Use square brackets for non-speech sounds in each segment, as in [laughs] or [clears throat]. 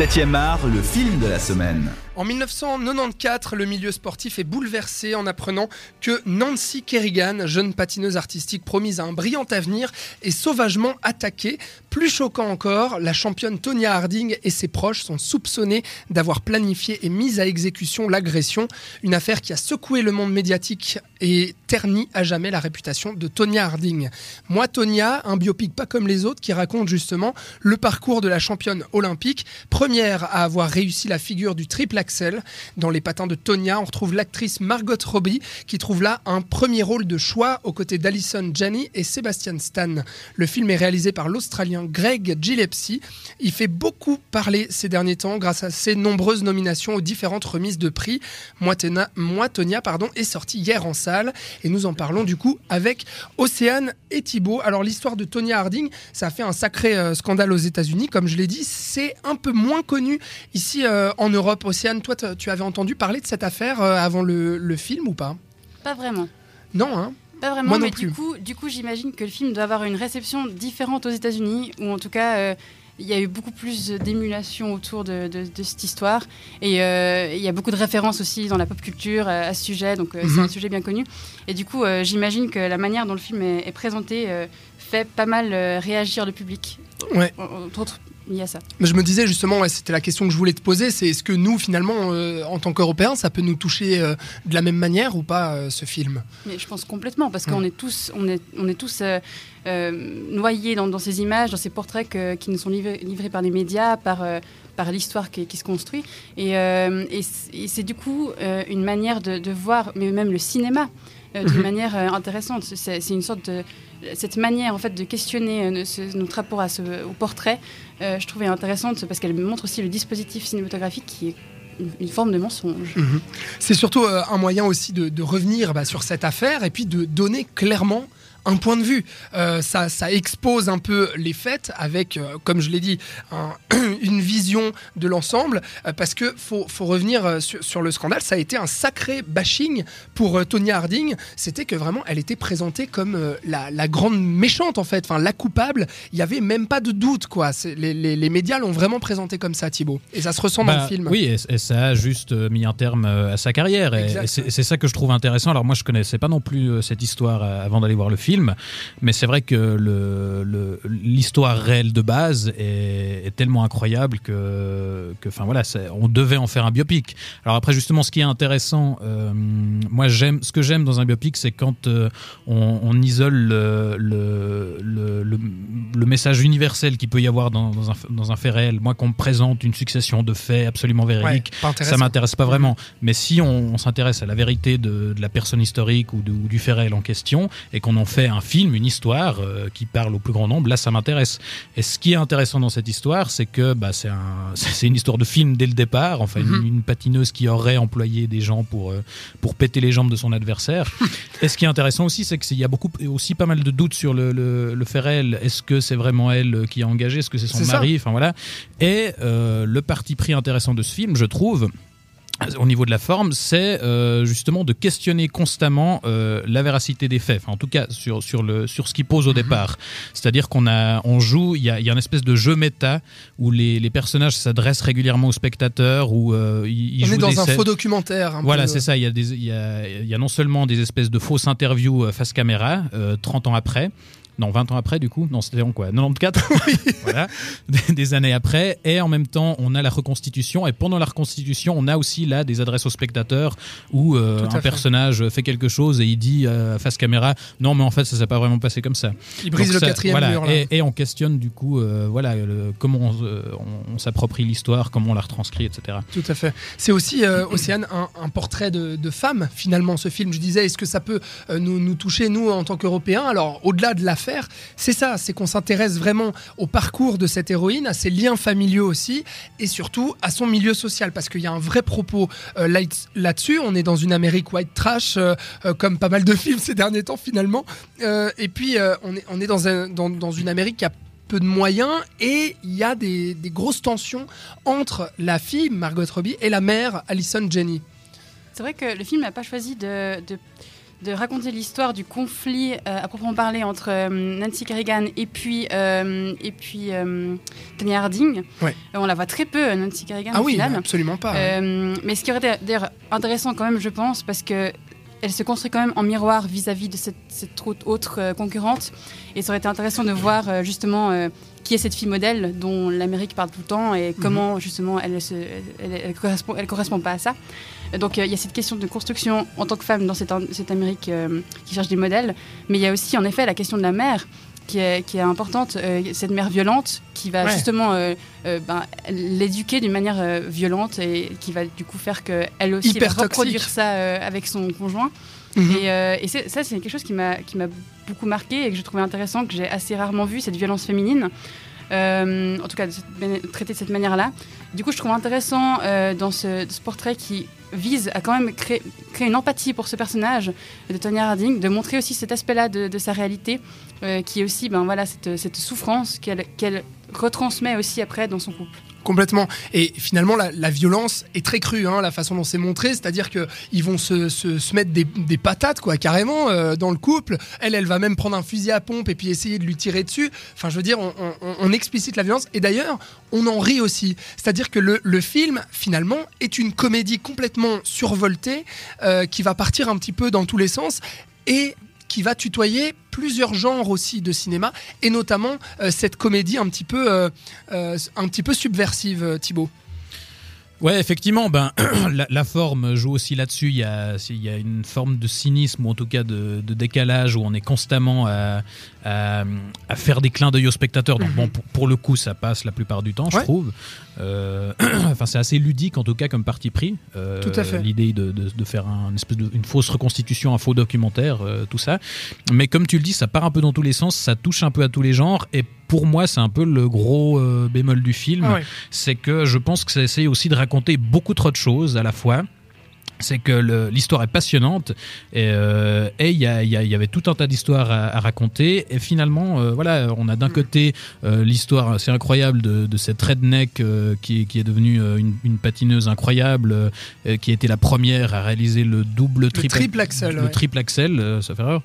7e art, le film de la semaine. En 1994, le milieu sportif est bouleversé en apprenant que Nancy Kerrigan, jeune patineuse artistique promise à un brillant avenir, est sauvagement attaquée. Plus choquant encore, la championne Tonya Harding et ses proches sont soupçonnés d'avoir planifié et mis à exécution l'agression, une affaire qui a secoué le monde médiatique et terni à jamais la réputation de Tonya Harding. Moi, Tonya, un biopic pas comme les autres qui raconte justement le parcours de la championne olympique, première à avoir réussi la figure du triple Axel. Dans les patins de Tonya, on retrouve l'actrice Margot Robbie qui trouve là un premier rôle de choix aux côtés d'Alison Janney et Sebastian Stan. Le film est réalisé par l'Australien Greg Gillespie. Il fait beaucoup parler ces derniers temps grâce à ses nombreuses nominations aux différentes remises de prix. Moi, Tonya pardon, est sorti hier en salle et nous en parlons du coup avec Océane et Thibault. Alors l'histoire de Tonya Harding, ça a fait un sacré euh, scandale aux États-Unis, comme je l'ai dit, c'est un peu moins connu ici euh, en Europe. Océane toi, tu avais entendu parler de cette affaire euh, avant le, film ou pas? Pas vraiment. Non, hein? Pas vraiment, mais du coup, du coup j'imagine que le film doit avoir une réception différente aux États-Unis, ou en tout cas, euh, il y a eu beaucoup plus d'émulation autour de, cette histoire. Et euh, il y a beaucoup de références aussi dans la pop culture à ce sujet, donc c'est mhm. un sujet bien connu. Et du coup, j'imagine que la manière dont le film est, présenté fait pas mal réagir le public. Ouais. Entre autres a ça. Mais je me disais justement, c'était la question que je voulais te poser, c'est est-ce que nous, finalement, euh, en tant qu'Européens, ça peut nous toucher euh, de la même manière ou pas, euh, ce film? Mais je pense complètement, parce qu'on est tous, on est, on est tous noyés dans, ces images, dans ces portraits qui nous sont livrés, par les médias, par par l'histoire qui, se construit. Et, c'est du coup une manière de, voir, mais même le cinéma, d'une mhm. manière intéressante. C'est une sorte de cette manière en fait de questionner euh, notre rapport à ce, au portrait, euh, je trouvais intéressante parce qu'elle montre aussi le dispositif cinématographique qui est une, forme de mensonge. Mhm. C'est surtout euh, un moyen aussi de, revenir bah, sur cette affaire et puis de donner clairement un point de vue. Euh, ça, ça, expose un peu les faits avec, euh, comme je l'ai dit, [clears throat] une vision de l'ensemble, euh, parce que faut, faut revenir sur, le scandale. Ça a été un sacré bashing pour Tonya Harding. C'était que vraiment, elle était présentée comme la, grande méchante en fait, enfin la coupable. Il y avait même pas de doute quoi. Les, les, médias l'ont vraiment présentée comme ça, Thibaut. Et ça se ressent dans le bah, film. Oui, et, ça a juste mis un terme à sa carrière. Et, c'est ça que je trouve intéressant. Alors moi, je connaissais pas non plus cette histoire avant d'aller voir le film mais c'est vrai que l'histoire réelle de base est, tellement incroyable que, enfin voilà, on devait en faire un biopic. Alors après, justement, ce qui est intéressant, euh, moi j'aime, ce que j'aime dans un biopic, c'est quand euh, on, isole le, le, message universel qu'il peut y avoir dans, un, fait réel. Moi, qu'on me présente une succession de faits absolument véridiques, ça m'intéresse pas vraiment. Mais si on, s'intéresse à la vérité de, la personne historique ou, ou du fait réel en question et qu'on en fait un film, une histoire euh, qui parle au plus grand nombre, là ça m'intéresse. Et ce qui est intéressant dans cette histoire, c'est que bah, c'est un, une histoire de film dès le départ, enfin mhm. une, patineuse qui aurait employé des gens pour, euh, pour péter les jambes de son adversaire. [laughs] Et ce qui est intéressant aussi, c'est qu'il y a beaucoup, aussi pas mal de doutes sur le, le, fait réel. Est-ce que c'est vraiment elle qui a engagé Est-ce que c'est son mari? Enfin voilà. Et euh, le parti pris intéressant de ce film, je trouve, au niveau de la forme, c'est euh, justement de questionner constamment euh, la véracité des faits, enfin, en tout cas sur, sur, le, sur ce qui pose au mhm. départ. C'est-à-dire qu'on a, on joue, il y a, y a une espèce de jeu méta où les, les personnages s'adressent régulièrement aux spectateurs, où euh, ils, On est dans un faux documentaire. voilà, c'est ça. Il y, a des, il, y a, il y a non seulement des espèces de fausses interviews face caméra, 30 ans après, non 20 ans après du coup, non c'était en quoi? 94, [laughs] voilà, des, années après, et en même temps on a la reconstitution, et pendant la reconstitution on a aussi là des adresses aux spectateurs où euh, un personnage fait quelque chose et il dit euh, face caméra, non mais en fait ça s'est pas vraiment passé comme ça. Il brise le quatrième mur. Et, on questionne du coup, euh, voilà, comment on, s'approprie l'histoire, comment on la retranscrit, etc. Tout à fait. C'est aussi, Océane, un, portrait de, femme finalement ce film. Je disais, est-ce que ça peut nous, nous toucher nous en tant qu'Européens? Alors au-delà de l'affaire, c'est ça, c'est qu'on s'intéresse vraiment au parcours de cette héroïne, à ses liens familiaux aussi, et surtout à son milieu social, parce qu'il y a un vrai propos euh, là-dessus. On est dans une Amérique white trash, euh, euh, comme pas mal de films ces derniers temps finalement, et puis on est, dans, un, dans, une Amérique qui a peu de moyens et il y a des, grosses tensions entre la fille Margot Robbie et la mère Alison Jenny. C'est vrai que le film n'a pas choisi de raconter l'histoire du conflit à proprement parler entre Nancy Kerrigan et puis, et puis Tanya Harding. on la voit très peu, Nancy Kerrigan. Ah oui, absolument pas. mais ce qui aurait été d'ailleurs intéressant quand même, je pense, parce que elle se construit quand même en miroir vis-à-vis de cette, autre euh, concurrente. Et ça aurait été intéressant de voir euh, justement euh, qui est cette fille modèle dont l'Amérique parle tout le temps et mhm. comment justement elle ne correspond, elle correspond pas à ça. Donc il y a cette question de construction en tant que femme dans cette, cette Amérique qui cherche des modèles, mais il y a aussi en effet la question de la mère qui est, importante, euh, cette mère violente qui va justement euh, euh, ben, l'éduquer d'une manière violente et qui va du coup faire qu'elle aussi va reproduire ça avec son conjoint. Mhm. Et, ça, c'est quelque chose qui m'a beaucoup marqué et que je trouvais intéressant, que j'ai assez rarement vu, cette violence féminine. En tout cas, traiter de cette manière-là. Du coup, je trouve intéressant dans ce, portrait qui vise à quand même créer, une empathie pour ce personnage de Tonya Harding, de montrer aussi cet aspect-là de, sa réalité, euh, qui est aussi ben, voilà, cette, souffrance qu'elle retransmet aussi après dans son couple. Complètement. Et finalement, la, violence est très crue, hein, la façon dont c'est montré. C'est-à-dire qu'ils vont se, se, mettre des, des, patates, quoi, carrément, euh, dans le couple. Elle, elle va même prendre un fusil à pompe et puis essayer de lui tirer dessus. Enfin, je veux dire, on, explicite la violence. Et d'ailleurs, on en rit aussi. C'est-à-dire que le, le, film, finalement, est une comédie complètement survoltée euh, qui va partir un petit peu dans tous les sens. Et qui va tutoyer plusieurs genres aussi de cinéma et notamment euh, cette comédie un petit peu, euh, euh, un petit peu subversive, Thibaut. Ouais, effectivement, ben, [clears throat] la, forme joue aussi là-dessus. Il y a, il y a une forme de cynisme ou en tout cas de, décalage où on est constamment à, à, faire des clins d'œil aux spectateurs. Donc, bon, mhm. pour, le coup, ça passe la plupart du temps, je trouve. Euh, [clears throat] enfin, c'est assez ludique en tout cas comme parti pris. Euh, tout à fait. L'idée de, de, faire un espèce de, une fausse reconstitution, un faux documentaire, euh, tout ça. Mais comme tu le dis, ça part un peu dans tous les sens, ça touche un peu à tous les genres et pour moi, c'est un peu le gros bémol du film. C'est que je pense que ça essaye aussi de raconter beaucoup trop de choses à la fois c'est que l'histoire est passionnante et euh, il y, y, avait tout un tas d'histoires à, raconter. Et finalement euh, voilà on a d'un côté euh, l'histoire c'est incroyable de, de, cette redneck qui, qui, est devenue une, une patineuse incroyable qui a été la première à réaliser le double triple, le triple axel le triple axel ça fait erreur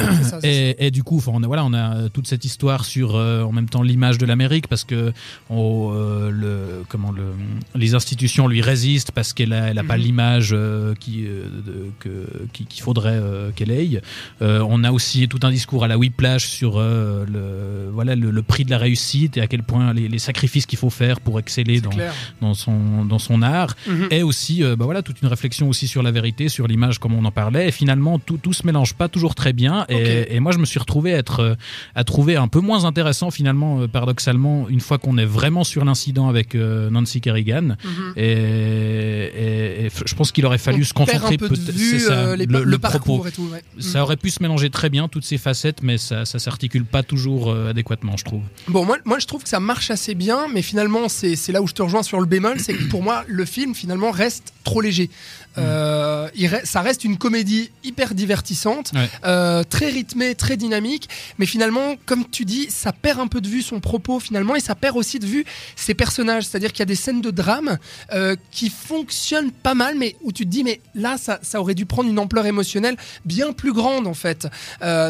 [coughs] et, du coup, on a, voilà, on a toute cette histoire sur euh, en même temps l'image de l'Amérique parce que euh, le, comment le, les institutions lui résistent parce qu'elle n'a elle a pas mhm. l'image euh, qui, qu'il faudrait qu'elle ait. on a aussi tout un discours à la Whiplash sur le, voilà, le, prix de la réussite et à quel point les, sacrifices qu'il faut faire pour exceller dans, dans, son, dans son art. Mhm. Et aussi bah voilà, toute une réflexion aussi sur la vérité, sur l'image comme on en parlait. Et finalement, tout, tout se mélange pas toujours très bien. Et, moi, je me suis retrouvé à, être, euh, à trouver un peu moins intéressant, finalement, euh, paradoxalement, une fois qu'on est vraiment sur l'incident avec euh, Nancy Kerrigan. Mhm. et, je pense qu'il aurait fallu se concentrer peut-être ça, le, propos. Ça mhm. aurait pu se mélanger très bien, toutes ces facettes, mais ça, ça s'articule pas toujours adéquatement, je trouve. Bon, moi, moi, je trouve que ça marche assez bien, mais finalement, c'est là où je te rejoins sur le bémol, c'est que pour moi, le film, finalement, reste trop léger. Euh, ça reste une comédie hyper divertissante, euh, très rythmée, très dynamique, mais finalement, comme tu dis, ça perd un peu de vue son propos finalement, et ça perd aussi de vue ses personnages. C'est-à-dire qu'il y a des scènes de drame euh, qui fonctionnent pas mal, mais où tu te dis, mais là, ça, ça aurait dû prendre une ampleur émotionnelle bien plus grande en fait.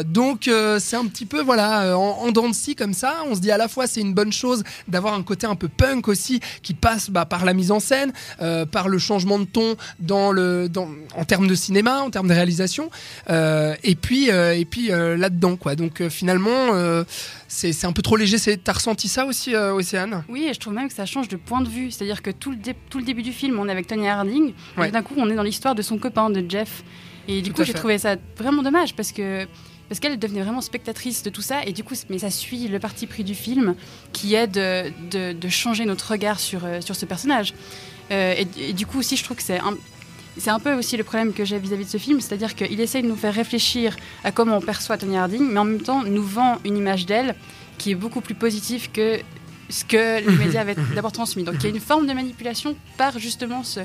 donc c'est un petit peu voilà en, en dents de scie comme ça. On se dit à la fois c'est une bonne chose d'avoir un côté un peu punk aussi qui passe bah, par la mise en scène, par le changement de ton dans en termes de cinéma, en termes de réalisation, euh, et puis, euh, et puis euh, là-dedans, quoi. Donc finalement, c'est un peu trop léger. T'as ressenti ça aussi, Océane Oui, et je trouve même que ça change de point de vue. C'est-à-dire que tout le, tout le début du film, on est avec Tony Harding, et d'un coup, on est dans l'histoire de son copain, de Jeff. Et du coup, j'ai trouvé ça vraiment dommage parce que parce qu'elle devenait vraiment spectatrice de tout ça et du coup mais ça suit le parti pris du film qui est de, de, changer notre regard sur, sur ce personnage et, et, du coup aussi je trouve que c'est c'est un peu aussi le problème que j'ai vis-à-vis de ce film, c'est-à-dire qu'il essaye de nous faire réfléchir à comment on perçoit Tony Harding, mais en même temps nous vend une image d'elle qui est beaucoup plus positive que ce que les [laughs] médias avaient d'abord transmis. Donc il y a une forme de manipulation par justement ce,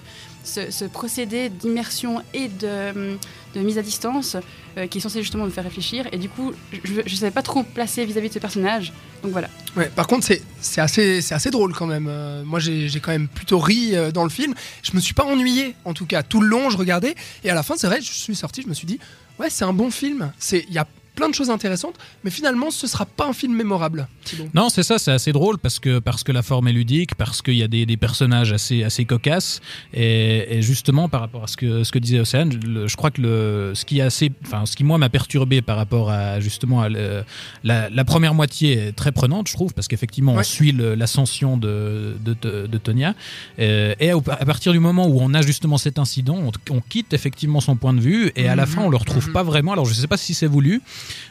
ce, procédé d'immersion et de, de, mise à distance euh, qui est censé justement me faire réfléchir. Et du coup, je ne savais pas trop placer vis-à-vis de ce personnage. Donc voilà. Ouais, par contre, c'est assez, assez drôle quand même. Euh, moi, j'ai quand même plutôt ri euh, dans le film. Je me suis pas ennuyé, en tout cas. Tout le long, je regardais. Et à la fin, c'est vrai, je suis sorti, je me suis dit, ouais, c'est un bon film. Il y a plein de choses intéressantes, mais finalement, ce sera pas un film mémorable. Non, c'est ça, c'est assez drôle parce que, parce que la forme est ludique, parce qu'il y a des, des, personnages assez, assez cocasses, et, justement, par rapport à ce que, ce que disait Océane, je crois que le, ce qui est assez, enfin, ce qui moi m'a perturbé par rapport à justement à la, la, première moitié est très prenante, je trouve, parce qu'effectivement, on suit l'ascension de, de, de, Tonya, et, à partir du moment où on a justement cet incident, on, quitte effectivement son point de vue, et à la mhm. fin, on le retrouve mhm. pas vraiment. Alors, je sais pas si c'est voulu,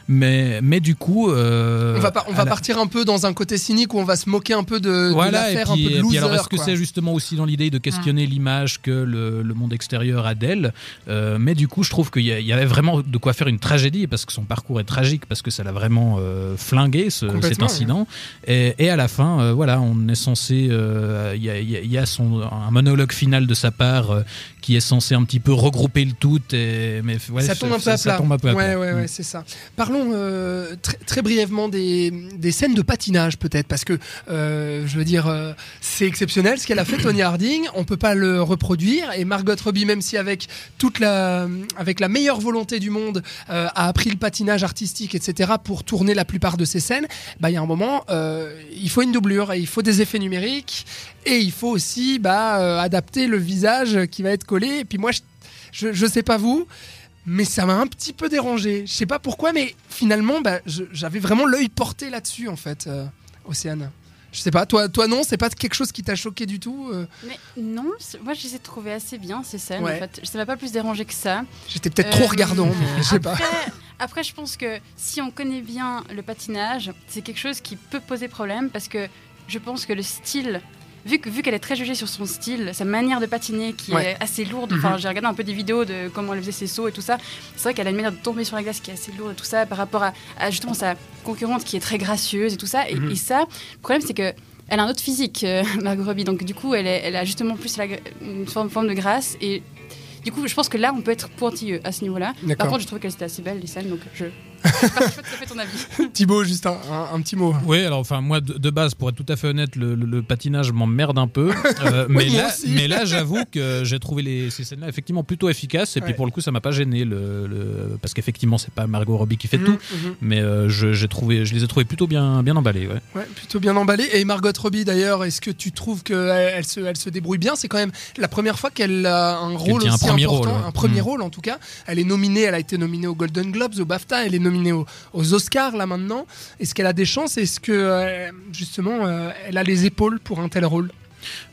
mais, mais du coup. Euh, on va, on va partir un peu dans un côté cynique où on va se moquer un peu de, voilà, l'affaire, un peu de loser. alors, est-ce que c'est justement aussi dans l'idée de questionner l'image que le, le, monde extérieur a d'elle? Euh, Mais du coup, je trouve qu'il y, avait vraiment de quoi faire une tragédie parce que son parcours est tragique, parce que ça l'a vraiment euh, flingué, ce, cet incident. Et, et, à la fin, voilà, on est censé. Il y a, y, a, son, un monologue final de sa part qui est censé un petit peu regrouper le tout. Et, mais, ouais, ça tombe un peu à plat. Ouais, ouais, ouais, mm. c'est ça. Parlons euh, très, brièvement des, scènes de patinage, peut-être, parce que euh, je veux dire, euh, c'est exceptionnel ce qu'elle a fait, Tony Harding. On peut pas le reproduire. Et Margot Robbie, même si avec toute la, avec la meilleure volonté du monde, a appris le patinage artistique, etc., pour tourner la plupart de ses scènes, bah il y a un moment, il faut une doublure, et il faut des effets numériques, et il faut aussi bah, adapter le visage qui va être collé. Et puis moi, je, je sais pas vous mais ça m'a un petit peu dérangé. Je sais pas pourquoi, mais finalement, bah, j'avais vraiment l'œil porté là-dessus, en fait, euh, Océane. Je sais pas, toi, toi non, c'est pas quelque chose qui t'a choqué du tout euh Mais non, moi je les ai trouvées assez bien ces scènes. En fait. Ça m'a pas plus dérangé que ça. J'étais peut-être trop euh, regardant, mais je sais pas. Après, je pense que si on connaît bien le patinage, c'est quelque chose qui peut poser problème parce que je pense que le style vu qu'elle vu qu'elle est très jugée sur son style, sa manière de patiner qui est assez lourde. Enfin, mhm. j'ai regardé un peu des vidéos de comment elle faisait ses sauts et tout ça. C'est vrai qu'elle a une manière de tomber sur la glace qui est assez lourde et tout ça par rapport à, justement sa concurrente qui est très gracieuse et tout ça. Et, mhm. ça, le problème c'est que elle a un autre physique, euh, [laughs] Margot Robbie. Donc du coup, elle, elle a justement plus une forme, forme de grâce et du coup, je pense que là, on peut être pointilleux à ce niveau-là. Par contre, je trouve qu'elle était assez belle, les scènes, donc je, ton avis. [laughs] Thibaut, juste un, un, petit mot. Oui, alors enfin moi de, base, pour être tout à fait honnête, le, patinage m'emmerde un peu. Euh, [laughs] mais, là, mais là, j'avoue que j'ai trouvé les, ces scènes-là effectivement plutôt efficaces. Et puis pour le coup, ça m'a pas gêné le, parce qu'effectivement, c'est pas Margot Robbie qui fait mmh, tout, mmh. mais euh, je, j'ai trouvé, je les ai trouvés plutôt bien, bien emballés. Ouais. ouais plutôt bien emballés. Et Margot Robbie d'ailleurs, est-ce que tu trouves qu'elle elle se, elle se débrouille bien? C'est quand même la première fois qu'elle a un rôle aussi un premier important, rôle, un premier mmh. rôle en tout cas. Elle est nominée, elle a été nominée aux Golden Globes, au BAFTA, elle est nominée aux, Oscars là maintenant. Est-ce qu'elle a des chances? Est-ce que euh, justement euh, elle a les épaules pour un tel rôle?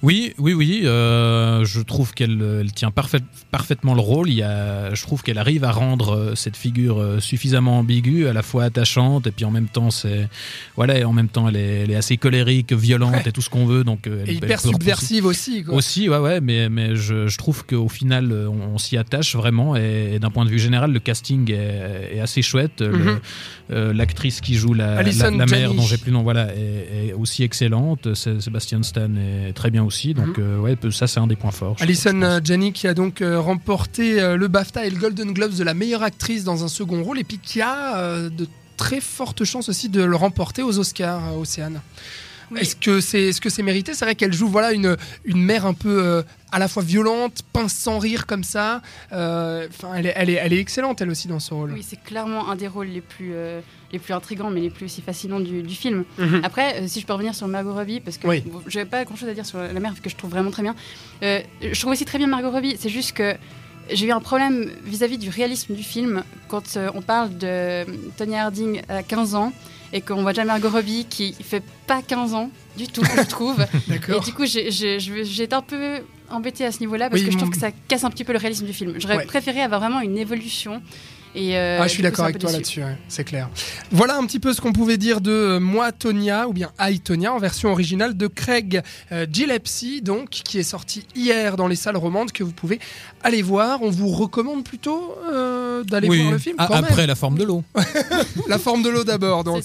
Oui, oui, oui. Euh, je trouve qu'elle tient parfaitement le rôle. Il y a, je trouve qu'elle arrive à rendre euh, cette figure euh, suffisamment ambiguë, à la fois attachante, et puis en même temps, c'est voilà, en même temps, elle est, assez colérique, violente et tout ce qu'on veut. Donc, et hyper subversive aussi. Quoi. Aussi, ouais, ouais. Mais, mais je, trouve qu'au final, on, s'y attache vraiment. Et, d'un point de vue général, le casting est, assez chouette. Mhm. L'actrice qui joue la, la, mère, dont j'ai plus le nom, voilà, est, aussi excellente. Sébastien Stan est très bien aussi. Donc, mhm. euh, ouais, ça, c'est un des points forts. Alison euh, Janney qui a donc euh, remporté le BAFTA et le Golden Globes de la meilleure actrice dans un second rôle et puis qui a de très fortes chances aussi de le remporter aux Oscars, Océane. Est-ce que c'est ce que c'est mérité? C'est vrai qu'elle joue voilà une une mère un peu euh, à la fois violente, pince sans rire comme ça. Euh, elle, est, elle, est, elle est excellente elle aussi dans ce rôle. Oui, c'est clairement un des rôles les plus euh, les plus intrigants, mais les plus aussi fascinants du, du film. Mhm. Après, si je peux revenir sur Margot Robbie, parce que je n'avais pas grand chose à dire sur la mère que je trouve vraiment très bien. je trouve aussi très bien Margot Robbie. C'est juste que j'ai eu un problème vis-à-vis -vis du réalisme du film quand on parle de Tony Harding à 15 ans et qu'on voit déjà Margot Robbie qui fait pas 15 ans du tout, je trouve. [laughs] et du coup, j'ai été un peu embêtée à ce niveau-là parce que je trouve que ça casse un petit peu le réalisme du film. J'aurais préféré avoir vraiment une évolution. Et euh, ah, je suis d'accord avec toi là-dessus, c'est clair. Voilà un petit peu ce qu'on pouvait dire de euh, Moi Tonia ou bien I Tonia en version originale de Craig euh, Gillespie, donc qui est sorti hier dans les salles romandes que vous pouvez aller voir. On vous recommande plutôt d'aller voir le film. après la forme de l'eau. [laughs] la forme de l'eau d'abord, donc.